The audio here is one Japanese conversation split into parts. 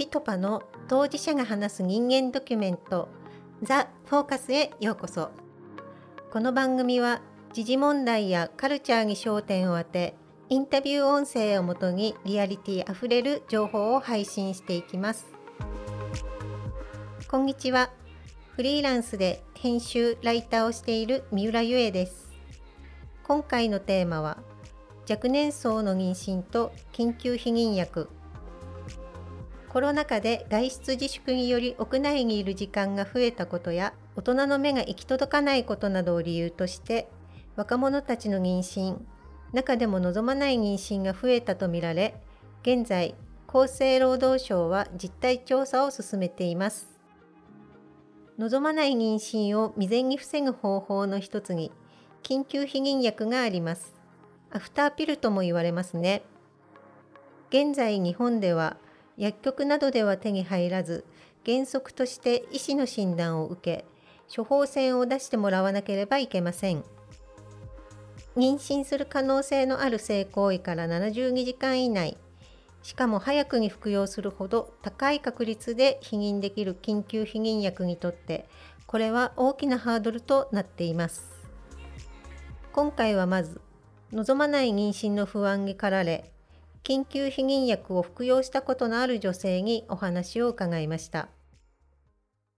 ピトパの当事者が話す人間ドキュメントザ・フォーカスへようこそ。この番組は時事問題やカルチャーに焦点を当てインタビュー音声をもとにリアリティあふれる情報を配信していきます。こんにちは。フリーランスで編集ライターをしている三浦ゆえです。今回のテーマは若年層の妊娠と緊急避妊薬。コロナ禍で外出自粛により屋内にいる時間が増えたことや大人の目が行き届かないことなどを理由として若者たちの妊娠中でも望まない妊娠が増えたとみられ現在厚生労働省は実態調査を進めています。望まない妊娠を未然に防ぐ方法の一つに緊急避妊薬があります。アフターピルとも言われますね。現在日本では薬局などでは手に入らず原則として医師の診断を受け処方箋を出してもらわなければいけません。妊娠する可能性のある性行為から72時間以内しかも早くに服用するほど高い確率で避妊できる緊急避妊薬にとってこれは大きなハードルとなっています。今回はまず望まない妊娠の不安に駆られ緊急避妊薬を服用したことのある女性にお話を伺いました。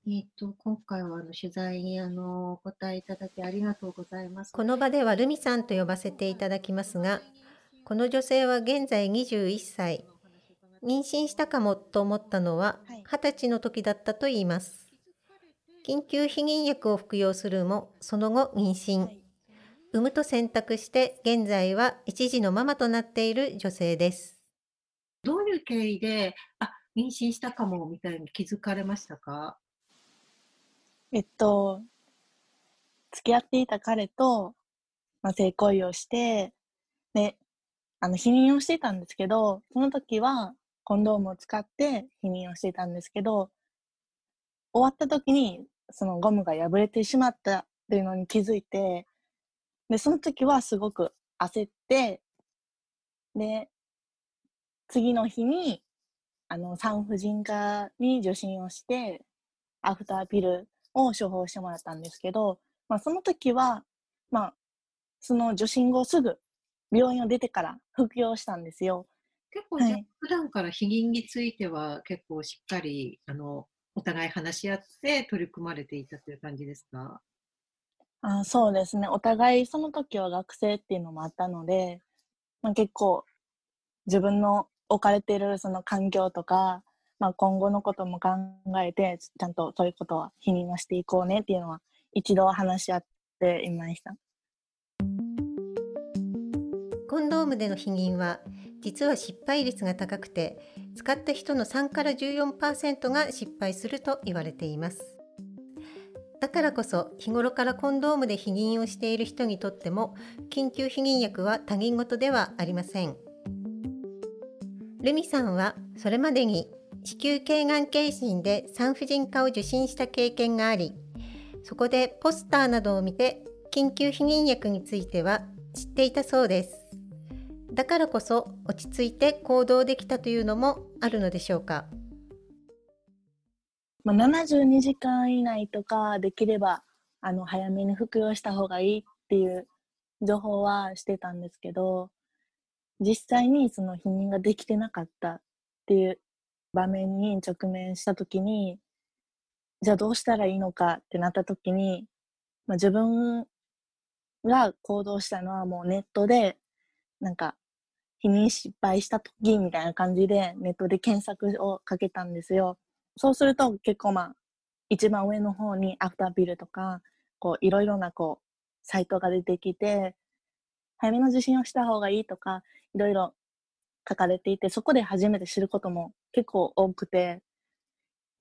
えっ、と、今回はあの取材にあのお答えいただきありがとうございます。この場ではルミさんと呼ばせていただきますが、この女性は現在21歳。妊娠したかもと思ったのは20歳の時だったといいます。緊急避妊薬を服用するも、その後妊娠。産むと選択して現在は一児のママとなっている女性です。どういう経緯で、あ、妊娠したかもみたいに気づかれましたかえっと、付き合っていた彼と、まあ、性行為をして、で、あの、避妊をしていたんですけど、その時はコンドームを使って避妊をしていたんですけど、終わった時にそのゴムが破れてしまったっていうのに気づいて、で、その時はすごく焦って、で、次の日に、あの、産婦人科に受診をして、アフターピルを処方してもらったんですけど、まあ、その時は、まあ、その受診後すぐ病院を出てから服用したんですよ。結構、はい、普段から避妊については結構しっかり、あの、お互い話し合って取り組まれていたという感じですか？あそうですね。お互いその時は学生っていうのもあったので、まあ、結構自分の置かれているその環境とか、まあ、今後のことも考えて、ちゃんとそういうことは否認はしていこうねっていうのは一度話し合っていました。コンドームでの避妊は実は失敗率が高くて使った人の3から14%が失敗すると言われています。だからこそ日頃からコンドームで避妊をしている人にとっても緊急避妊薬は他人事ではありません。ルミさんはそれまでに子宮頸がん検診で産婦人科を受診した経験がありそこでポスターなどを見て緊急避妊薬については知っていたそうです。だからこそ落ち着いて行動できたというのもあるのでしょうか。まあ、72時間以内とかできればあの早めに服用した方がいいっていう情報はしてたんですけど実際にその避妊ができてなかったっていう場面に直面した時にじゃあどうしたらいいのかってなった時に、まあ、自分が行動したのはもうネットでなんか避妊失敗した時みたいな感じでネットで検索をかけたんですよ。そうすると結構まあ、一番上の方にアフタービルとか、こう、いろいろなこう、サイトが出てきて、早めの受診をした方がいいとか、いろいろ書かれていて、そこで初めて知ることも結構多くて、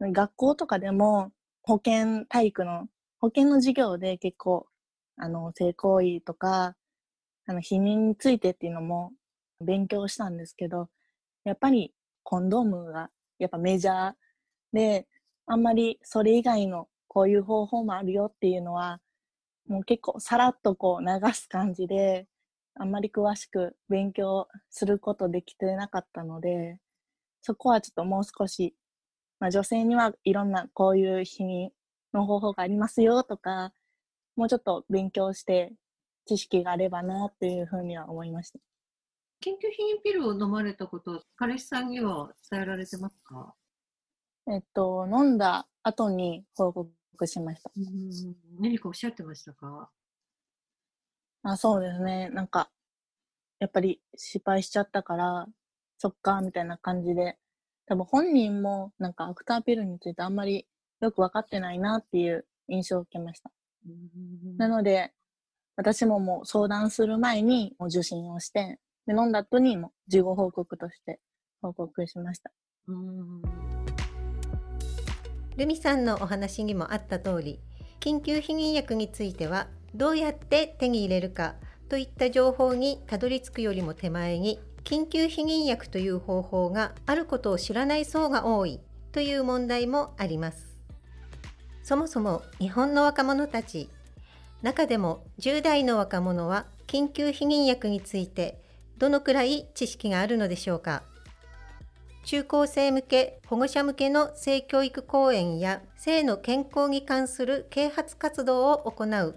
学校とかでも保健体育の、保健の授業で結構、あの、性行為とか、あの、避妊についてっていうのも勉強したんですけど、やっぱりコンドームがやっぱメジャーで、あんまりそれ以外のこういう方法もあるよっていうのは、もう結構さらっとこう流す感じで、あんまり詳しく勉強することできてなかったので、そこはちょっともう少しまあ、女性にはいろんなこういう避妊の方法がありますよとか、もうちょっと勉強して知識があればなっていうふうには思いました。緊急避妊ピルを飲まれたこと、彼氏さんには伝えられてますか？えっと、飲んだ後に報告しました。うん何かおっしゃってましたか？あそうですね。なんか、やっぱり失敗しちゃったから、そっか、みたいな感じで、多分本人もなんかアフターピルについてあんまりよく分かってないなっていう印象を受けました。うんなので、私ももう相談する前にもう受診をして、で飲んだ後にも事後報告として報告しました。うんルミさんのお話にもあった通り緊急避妊薬についてはどうやって手に入れるかといった情報にたどり着くよりも手前に緊急避妊薬という方法があることを知らない層が多いという問題もあります。そもそも日本の若者たち中でも10代の若者は緊急避妊薬についてどのくらい知識があるのでしょうか？中高生向け、保護者向けの性教育講演や性の健康に関する啓発活動を行う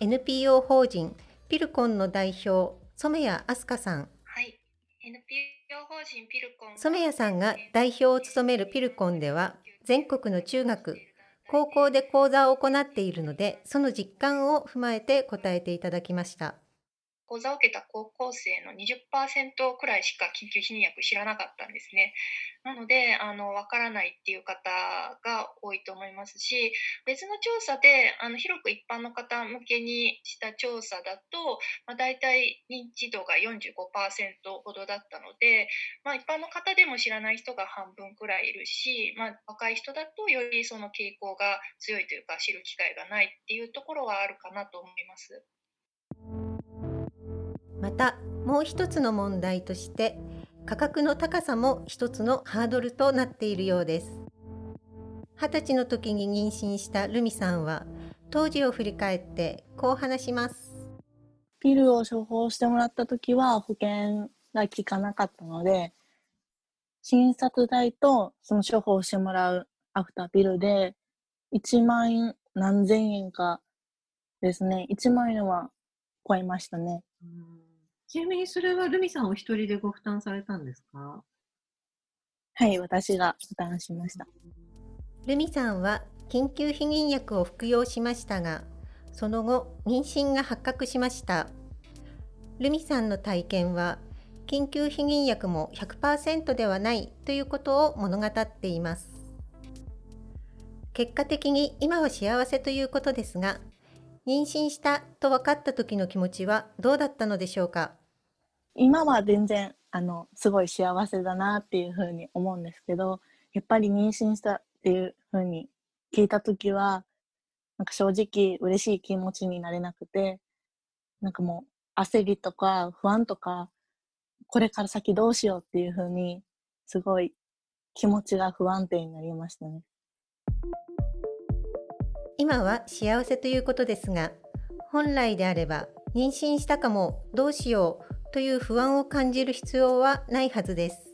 NPO 法人ピルコンの代表染谷飛鳥さんはい。NPO 法人ピルコン。染谷さんが代表を務めるピルコンでは全国の中学高校で講座を行っているのでその実感を踏まえて答えていただきました講座を受けた高校生の20%くらいしか緊急避妊薬知らなかったんですね。なので、あの、わからないっていう方が多いと思いますし、別の調査で、あの、広く一般の方向けにした調査だと、まあ、大体認知度が45%ほどだったので、まあ、一般の方でも知らない人が半分くらいいるし、まあ、若い人だとよりその傾向が強いというか、知る機会がないっていうところはあるかなと思います。またもう一つの問題として価格の高さも一つのハードルとなっているようです二十歳の時に妊娠したルミさんは当時を振り返ってこう話しますピルを処方してもらった時は保険が効かなかったので、診察代とその処方してもらうアフターピルで1万円何千円かですね。1万円は超えましたね。うんちなみにそれはルミさんお一人でご負担されたんですか？はい、私が負担しました。ルミさんは緊急避妊薬を服用しましたがその後妊娠が発覚しました。ルミさんの体験は緊急避妊薬も100%ではないということを物語っています。結果的に今は幸せということですが妊娠したと分かった時の気持ちはどうだったのでしょうか？今は全然、あの、すごい幸せだなっていうふうに思うんですけど、やっぱり妊娠したっていうふうに聞いたときは、なんか正直嬉しい気持ちになれなくて、なんかもう焦りとか不安とか、これから先どうしようっていうふうに、すごい気持ちが不安定になりましたね。今は幸せということですが本来であれば妊娠したかもどうしようという不安を感じる必要はないはずです。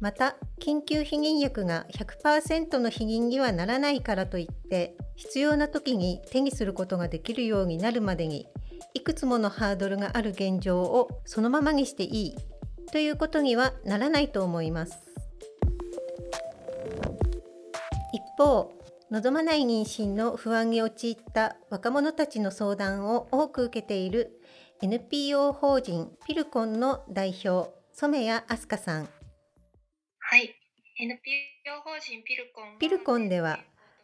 また緊急避妊薬が100%の避妊にはならないからといって必要な時に手にすることができるようになるまでにいくつものハードルがある現状をそのままにしていいということにはならないと思います。一方望まない妊娠の不安に陥った若者たちの相談を多く受けている NPO 法人ピルコンの代表染谷飛鳥さんはい。NPO 法人ピルコン。ピルコンでは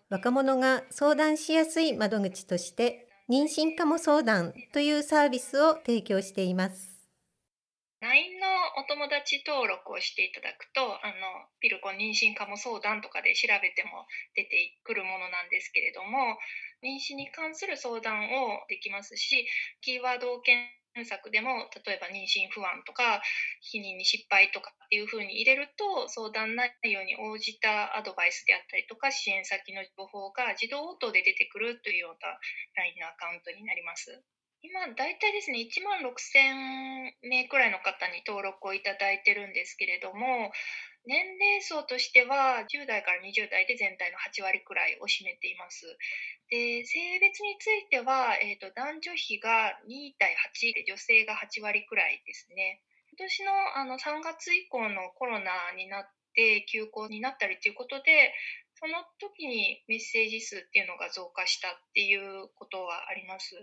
若者が相談しやすい窓口として妊娠かも相談というサービスを提供しています。LINE のお友達登録をしていただくと、あの、ピルコン妊娠かも相談とかで調べても出てくるものなんですけれども、妊娠に関する相談をできますし、キーワードを検索でも、例えば妊娠不安とか、避妊に失敗とかっていうふうに入れると、相談内容に応じたアドバイスであったりとか、支援先の情報が自動応答で出てくるというような LINE のアカウントになります。今、大体ですね、1万6000名くらいの方に登録をいただいてるんですけれども、年齢層としては10代から20代で全体の8割くらいを占めています。で性別については、えーと、男女比が2対8で女性が8割くらいですね。今年のあの3月以降のコロナになって休校になったりということでその時にメッセージ数っていうのが増加したっていうことはあります。うん、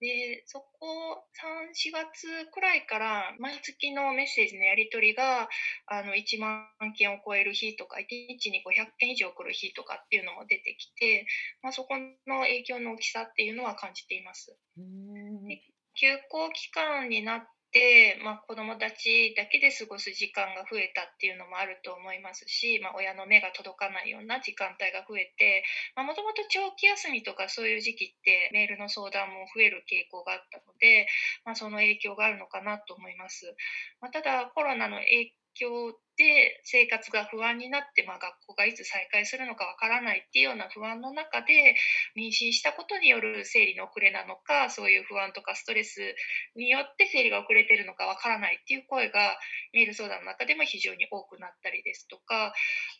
で、そこ3、4月くらいから毎月のメッセージのやり取りがあの1万件を超える日とか、1日に500件以上来る日とかっていうのも出てきて、まあ、そこの影響の大きさっていうのは感じています。休校期間になっ、まあ、子どもたちだけで過ごす時間が増えたっていうのもあると思いますし、まあ、親の目が届かないような時間帯が増えてもともと長期休みとかそういう時期ってメールの相談も増える傾向があったので、まあ、その影響があるのかなと思います。まあ、ただコロナの影響況で生活が不安になって、まあ、学校がいつ再開するのかわからないっていうような不安の中で妊娠したことによる生理の遅れなのかそういう不安とかストレスによって生理が遅れてるのかわからないっていう声がメール相談の中でも非常に多くなったりですとかあ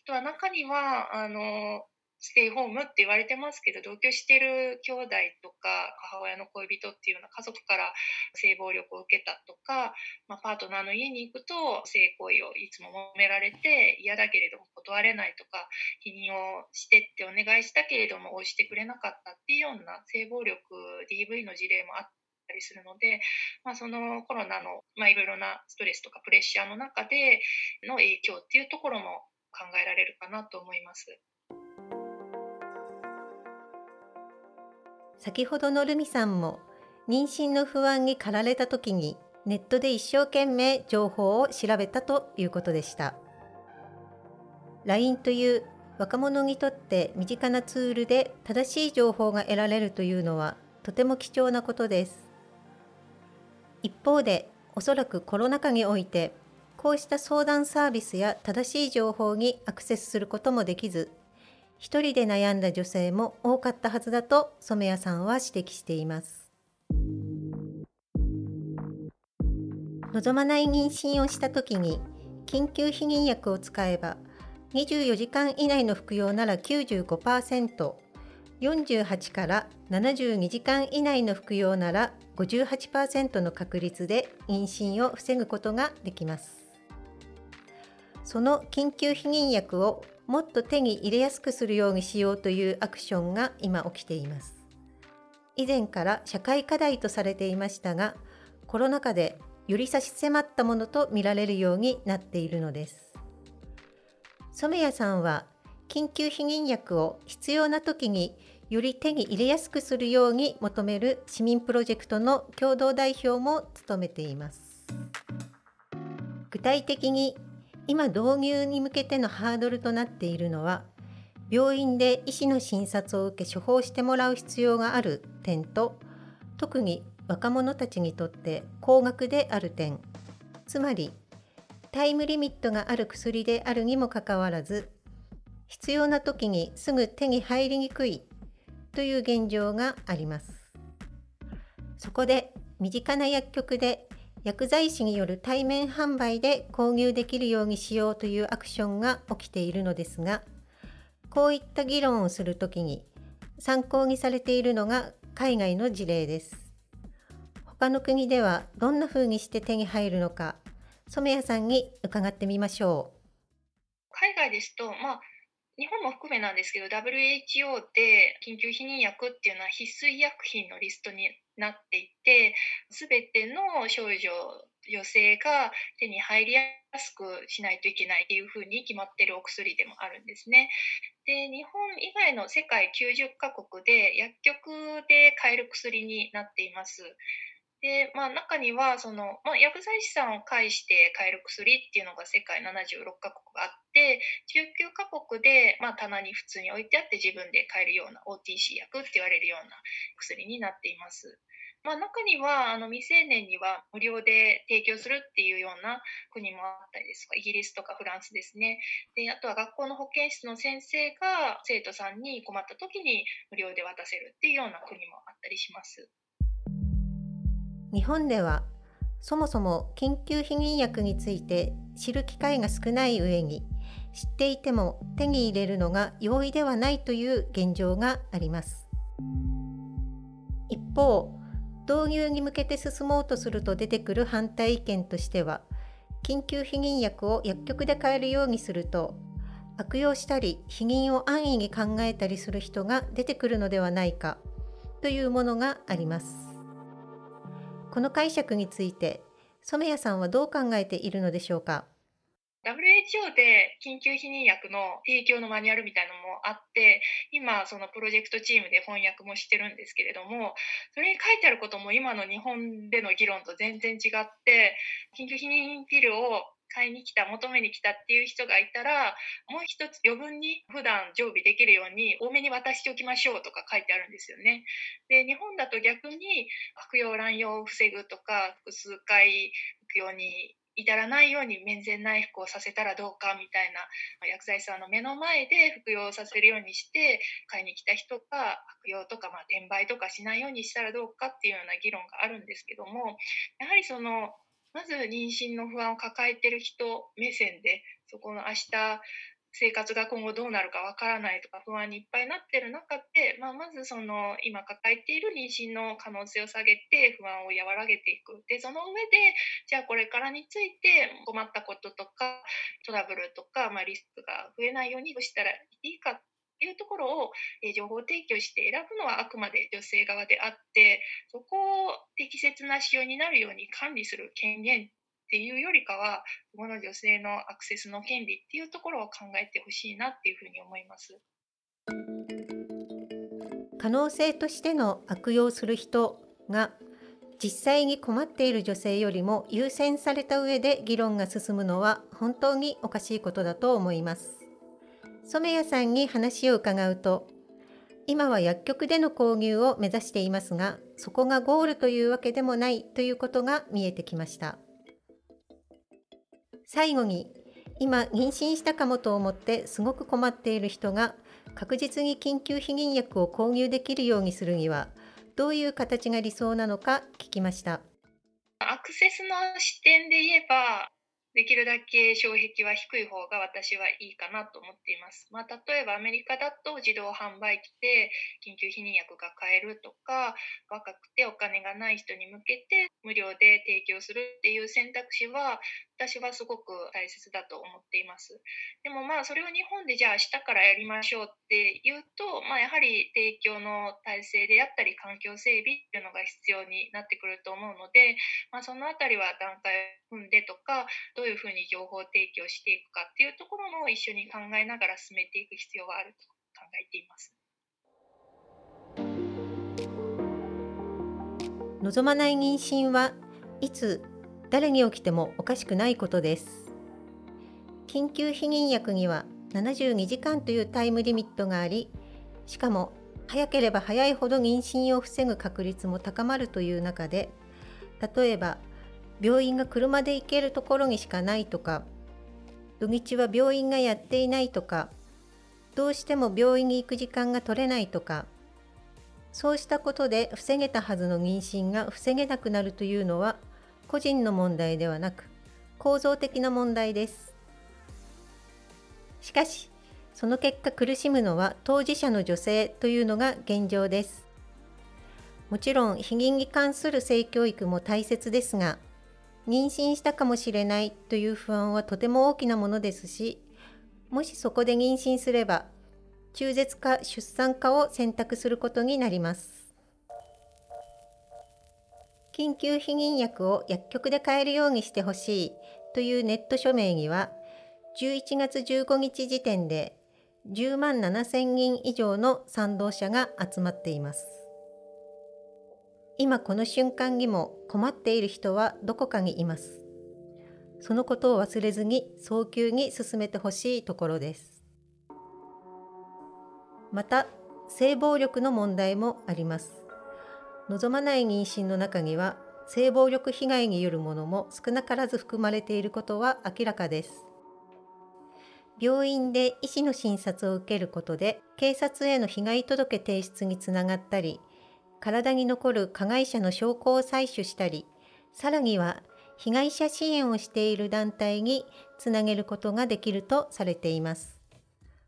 とは中にはあのステイホームって言われてますけど同居してる兄弟とか母親の恋人っていうような家族から性暴力を受けたとか、まあ、パートナーの家に行くと性行為をいつも求められて嫌だけれども断れないとか否認をしてってお願いしたけれども応じてくれなかったっていうような性暴力 DV の事例もあったりするので、まあ、そのコロナの、まあ、いろいろなストレスとかプレッシャーの中での影響っていうところも考えられるかなと思います。先ほどのルミさんも妊娠の不安に駆られた時にネットで一生懸命情報を調べたということでした。LINE という若者にとって身近なツールで正しい情報が得られるというのはとても貴重なことです。一方でおそらくコロナ禍においてこうした相談サービスや正しい情報にアクセスすることもできず一人で悩んだ女性も多かったはずだと染谷さんは指摘しています望まない妊娠をした時に緊急避妊薬を使えば24時間以内の服用なら95%、48から72時間以内の服用なら58%の確率で妊娠を防ぐことができます。その緊急避妊薬をもっと手に入れやすくするようにしようというアクションが今起きています。以前から社会課題とされていましたが、コロナ禍でより差し迫ったものと見られるようになっているのです。染谷さんは緊急避妊薬を必要な時により手に入れやすくするように求める市民プロジェクトの共同代表も務めています。具体的に今導入に向けてのハードルとなっているのは病院で医師の診察を受け処方してもらう必要がある点と特に若者たちにとって高額である点つまりタイムリミットがある薬であるにもかかわらず必要な時にすぐ手に入りにくいという現状があります。そこで身近な薬局で薬剤師による対面販売で購入できるようにしようというアクションが起きているのですがこういった議論をするときに参考にされているのが海外の事例です。他の国ではどんな風にして手に入るのか染谷さんに伺ってみましょう。海外ですと、まあ日本も含めなんですけど WHO で緊急避妊薬っていうのは必須医薬品のリストになっていて全ての少女女性が手に入りやすくしないといけないっていうふうに決まってるお薬でもあるんですね。で日本以外の世界90カ国で薬局で買える薬になっています。で、まあ、中にはその、まあ、薬剤師さんを介して買える薬っていうのが世界76カ国あって19カ国で、まあ、棚に普通に置いてあって自分で買えるような OTC 薬って言われるような薬になっています。まあ、中にはあの未成年には無料で提供するっていうような国もあったりですとかイギリスとかフランスですねであとは学校の保健室の先生が生徒さんに困った時に無料で渡せるっていうような国もあったりします。日本ではそもそも緊急避妊薬について知る機会が少ない上に知っていても手に入れるのが容易ではないという現状があります。一方導入に向けて進もうとすると出てくる反対意見としては緊急避妊薬を薬局で買えるようにすると悪用したり避妊を安易に考えたりする人が出てくるのではないかというものがあります。この解釈について染谷さんはどう考えているのでしょうか？WHO で緊急避妊薬の提供のマニュアルみたいなのもあって今そのプロジェクトチームで翻訳もしてるんですけれどもそれに書いてあることも今の日本での議論と全然違って緊急避妊ピルを買いに来た求めに来たっていう人がいたらもう一つ余分に普段常備できるように多めに渡しておきましょうとか書いてあるんですよね。で日本だと逆に悪用乱用を防ぐとか複数回服用に至らないように面前内服をさせたらどうかみたいな薬剤師さんの目の前で服用させるようにして買いに来た人が悪用とか、まあ、転売とかしないようにしたらどうかっていうような議論があるんですけどもやはりそのまず妊娠の不安を抱えてる人目線でそこの明日生活が今後どうなるかわからないとか不安にいっぱいになってる中で、まあ、まずその今抱えている妊娠の可能性を下げて不安を和らげていく。でその上でじゃあこれからについて困ったこととかトラブルとか、まあ、リスクが増えないようにどうしたらいいかいうところを、え情報提供して選ぶのはあくまで女性側であってそこを適切な使用になるように管理する権限っていうよりかはこの女性のアクセスの権利っていうところを考えてほしいなっていうふうに思います。可能性としての悪用する人が実際に困っている女性よりも優先された上で議論が進むのは本当におかしいことだと思います。染谷さんに話を伺うと今は薬局での購入を目指していますがそこがゴールというわけでもないということが見えてきました。最後に今妊娠したかもと思ってすごく困っている人が確実に緊急避妊薬を購入できるようにするにはどういう形が理想なのか聞きましたアクセスの視点で言えばできるだけ障壁は低い方が私はいいかなと思っています。まあ、例えばアメリカだと自動販売機で緊急避妊薬が買えるとか若くてお金がない人に向けて無料で提供するっていう選択肢は私はすごく大切だと思っています。でもまあそれを日本でじゃあ明日からやりましょうっていうと、まあ、やはり提供の体制であったり環境整備っていうのが必要になってくると思うので、まあ、そのあたりは段階を踏んでとかどういうふうに情報提供していくかっていうところも一緒に考えながら進めていく必要があると考えています。望まない妊娠はいつ誰に起きてもおかしくないことです。緊急避妊薬には72時間というタイムリミットがあり、しかも早ければ早いほど妊娠を防ぐ確率も高まるという中で、例えば病院が車で行けるところにしかないとか、土日は病院がやっていないとか、どうしても病院に行く時間が取れないとか、そうしたことで防げたはずの妊娠が防げなくなるというのは個人の問題ではなく構造的な問題です。しかし、その結果苦しむのは当事者の女性というのが現状です。もちろん避妊に関する性教育も大切ですが、妊娠したかもしれないという不安はとても大きなものですし、もしそこで妊娠すれば、中絶か出産かを選択することになります。緊急避妊薬を薬局で買えるようにしてほしいというネット署名には11月15日時点で10万7000人以上の賛同者が集まっています。今この瞬間にも困っている人はどこかにいます。そのことを忘れずに早急に進めてほしいところです。また性暴力の問題もあります。望まない妊娠の中には性暴力被害によるものも少なからず含まれていることは明らかです。病院で医師の診察を受けることで警察への被害届提出につながったり体に残る加害者の証拠を採取したりさらには被害者支援をしている団体につなげることができるとされています。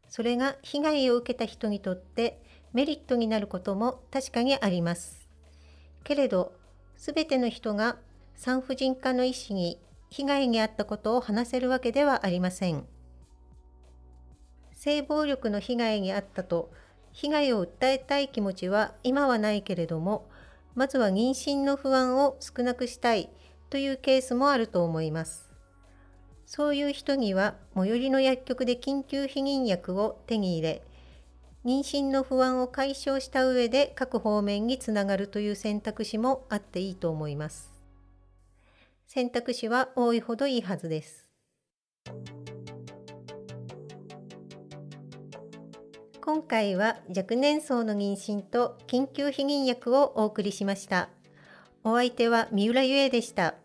それが被害を受けた人にとってメリットになることも確かにあります。けれど、すべての人が産婦人科の医師に被害に遭ったことを話せるわけではありません。性暴力の被害に遭ったと被害を訴えたい気持ちは今はないけれども、まずは妊娠の不安を少なくしたいというケースもあると思います。そういう人には最寄りの薬局で緊急避妊薬を手に入れ、妊娠の不安を解消した上で各方面につながるという選択肢もあっていいと思います。選択肢は多いほどいいはずです。今回は若年層の妊娠と緊急避妊薬をお送りしました。お相手は三浦ゆえでした。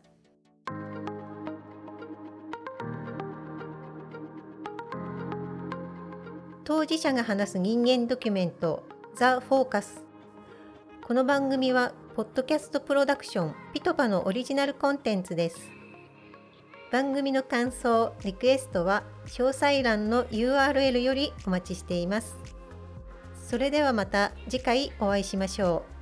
当事者が話す人間ドキュメントザ・フォーカスこの番組はポッドキャストプロダクションピトパのオリジナルコンテンツです。番組の感想リクエストは詳細欄の URL よりお待ちしています。それではまた次回お会いしましょう。